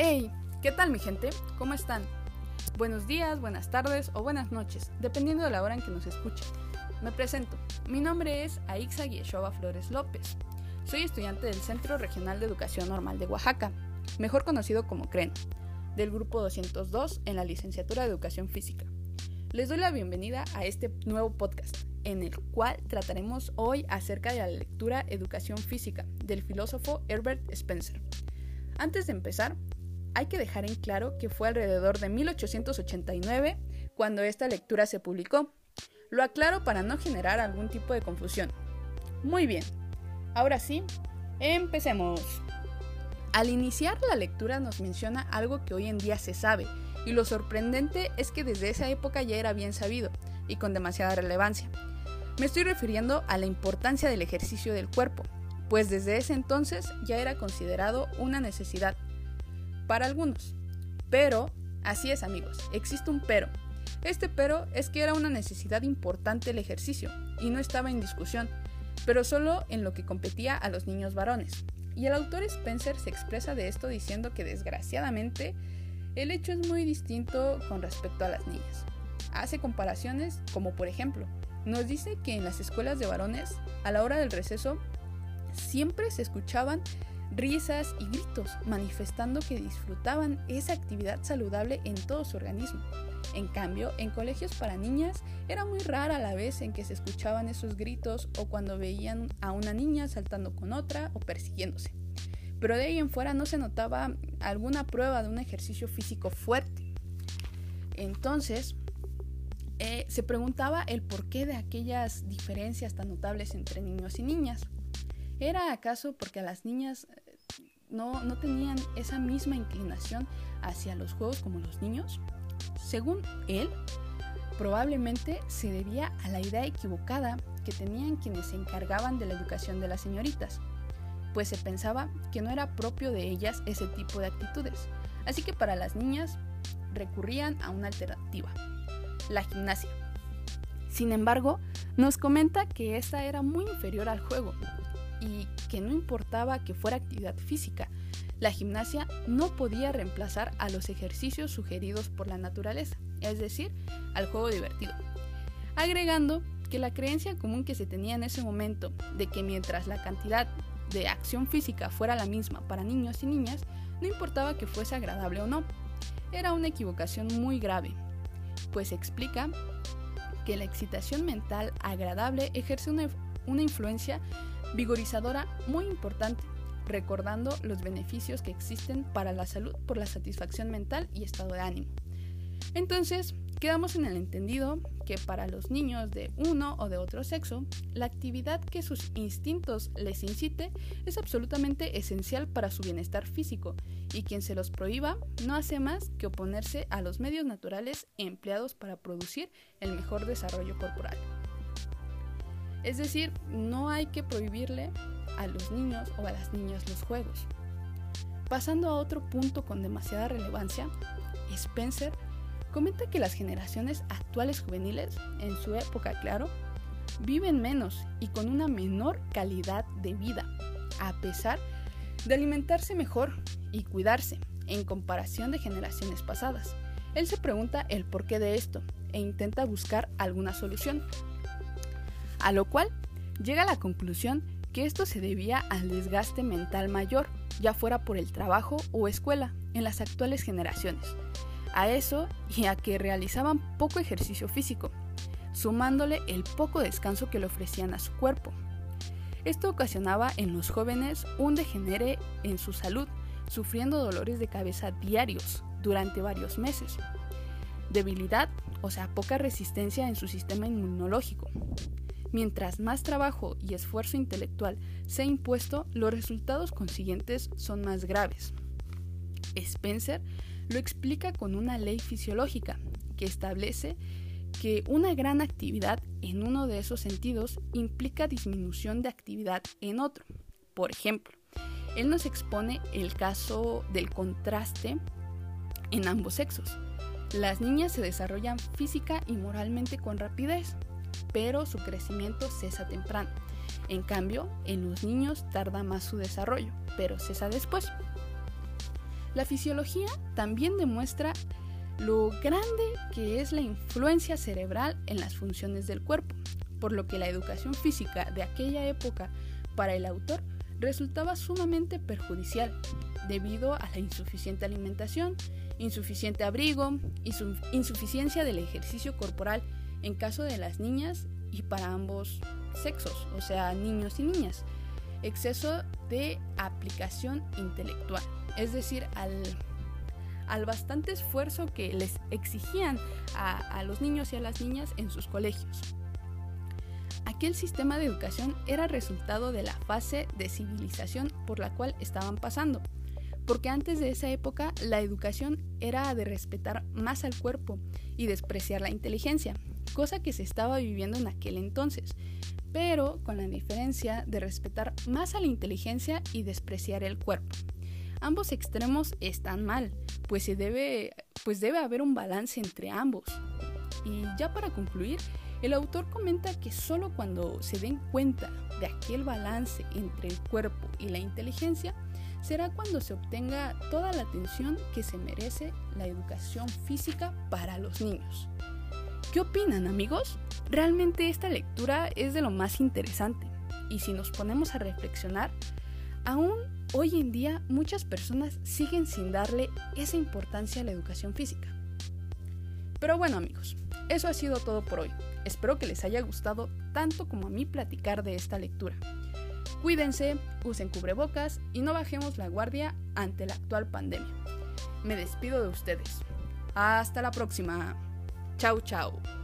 Hey, ¿qué tal mi gente? ¿Cómo están? Buenos días, buenas tardes o buenas noches, dependiendo de la hora en que nos escuchen. Me presento, mi nombre es Aixa Yeshua Flores López. Soy estudiante del Centro Regional de Educación Normal de Oaxaca, mejor conocido como CREN, del grupo 202 en la licenciatura de Educación Física. Les doy la bienvenida a este nuevo podcast, en el cual trataremos hoy acerca de la lectura Educación Física del filósofo Herbert Spencer. Antes de empezar, hay que dejar en claro que fue alrededor de 1889 cuando esta lectura se publicó. Lo aclaro para no generar algún tipo de confusión. Muy bien, ahora sí, empecemos. Al iniciar la lectura nos menciona algo que hoy en día se sabe, y lo sorprendente es que desde esa época ya era bien sabido, y con demasiada relevancia. Me estoy refiriendo a la importancia del ejercicio del cuerpo, pues desde ese entonces ya era considerado una necesidad para algunos. Pero, así es amigos, existe un pero. Este pero es que era una necesidad importante el ejercicio, y no estaba en discusión, pero solo en lo que competía a los niños varones. Y el autor Spencer se expresa de esto diciendo que desgraciadamente el hecho es muy distinto con respecto a las niñas. Hace comparaciones como por ejemplo, nos dice que en las escuelas de varones, a la hora del receso, siempre se escuchaban risas y gritos, manifestando que disfrutaban esa actividad saludable en todo su organismo. En cambio, en colegios para niñas era muy rara la vez en que se escuchaban esos gritos o cuando veían a una niña saltando con otra o persiguiéndose. Pero de ahí en fuera no se notaba alguna prueba de un ejercicio físico fuerte. Entonces, eh, se preguntaba el porqué de aquellas diferencias tan notables entre niños y niñas. ¿Era acaso porque las niñas eh, no, no tenían esa misma inclinación hacia los juegos como los niños? Según él, probablemente se debía a la idea equivocada que tenían quienes se encargaban de la educación de las señoritas, pues se pensaba que no era propio de ellas ese tipo de actitudes, así que para las niñas recurrían a una alternativa, la gimnasia. Sin embargo, nos comenta que esta era muy inferior al juego y que no importaba que fuera actividad física, la gimnasia no podía reemplazar a los ejercicios sugeridos por la naturaleza, es decir, al juego divertido. Agregando que la creencia común que se tenía en ese momento de que mientras la cantidad de acción física fuera la misma para niños y niñas, no importaba que fuese agradable o no. Era una equivocación muy grave, pues explica que la excitación mental agradable ejerce una, una influencia vigorizadora muy importante, recordando los beneficios que existen para la salud por la satisfacción mental y estado de ánimo. Entonces, quedamos en el entendido que para los niños de uno o de otro sexo, la actividad que sus instintos les incite es absolutamente esencial para su bienestar físico y quien se los prohíba no hace más que oponerse a los medios naturales empleados para producir el mejor desarrollo corporal. Es decir, no hay que prohibirle a los niños o a las niñas los juegos. Pasando a otro punto con demasiada relevancia, Spencer comenta que las generaciones actuales juveniles, en su época claro, viven menos y con una menor calidad de vida, a pesar de alimentarse mejor y cuidarse en comparación de generaciones pasadas. Él se pregunta el porqué de esto e intenta buscar alguna solución a lo cual llega la conclusión que esto se debía al desgaste mental mayor, ya fuera por el trabajo o escuela, en las actuales generaciones. A eso y a que realizaban poco ejercicio físico, sumándole el poco descanso que le ofrecían a su cuerpo. Esto ocasionaba en los jóvenes un degenere en su salud, sufriendo dolores de cabeza diarios durante varios meses. Debilidad, o sea, poca resistencia en su sistema inmunológico, Mientras más trabajo y esfuerzo intelectual se ha impuesto, los resultados consiguientes son más graves. Spencer lo explica con una ley fisiológica que establece que una gran actividad en uno de esos sentidos implica disminución de actividad en otro. Por ejemplo, él nos expone el caso del contraste en ambos sexos. Las niñas se desarrollan física y moralmente con rapidez, pero su crecimiento cesa temprano. En cambio, en los niños tarda más su desarrollo, pero cesa después. La fisiología también demuestra lo grande que es la influencia cerebral en las funciones del cuerpo, por lo que la educación física de aquella época para el autor resultaba sumamente perjudicial debido a la insuficiente alimentación, insuficiente abrigo y su insuficiencia del ejercicio corporal en caso de las niñas y para ambos sexos, o sea, niños y niñas. Exceso de aplicación intelectual, es decir, al, bastante esfuerzo que les exigían a, a los niños y a las niñas en sus colegios. Aquel sistema de educación era resultado de la fase de civilización por la cual estaban pasando, porque antes de esa época la educación era de respetar más al cuerpo y despreciar la inteligencia, cosa que se estaba viviendo en aquel entonces, pero con la diferencia de respetar más a la inteligencia y despreciar el cuerpo. Ambos extremos están mal, pues, se debe, pues debe haber un balance entre ambos. Y ya para concluir, el autor comenta que solo cuando se den cuenta de aquel balance entre el cuerpo y la inteligencia, será cuando se obtenga toda la atención que se merece la educación física para los niños. ¿Qué opinan amigos? Realmente esta lectura es de lo más interesante y si nos ponemos a reflexionar, aún hoy en día muchas personas siguen sin darle esa importancia a la educación física. Pero bueno amigos, eso ha sido todo por hoy. Espero que les haya gustado tanto como a mí platicar de esta lectura. Cuídense, usen cubrebocas y no bajemos la guardia ante la actual pandemia. Me despido de ustedes. Hasta la próxima. Chau, chau.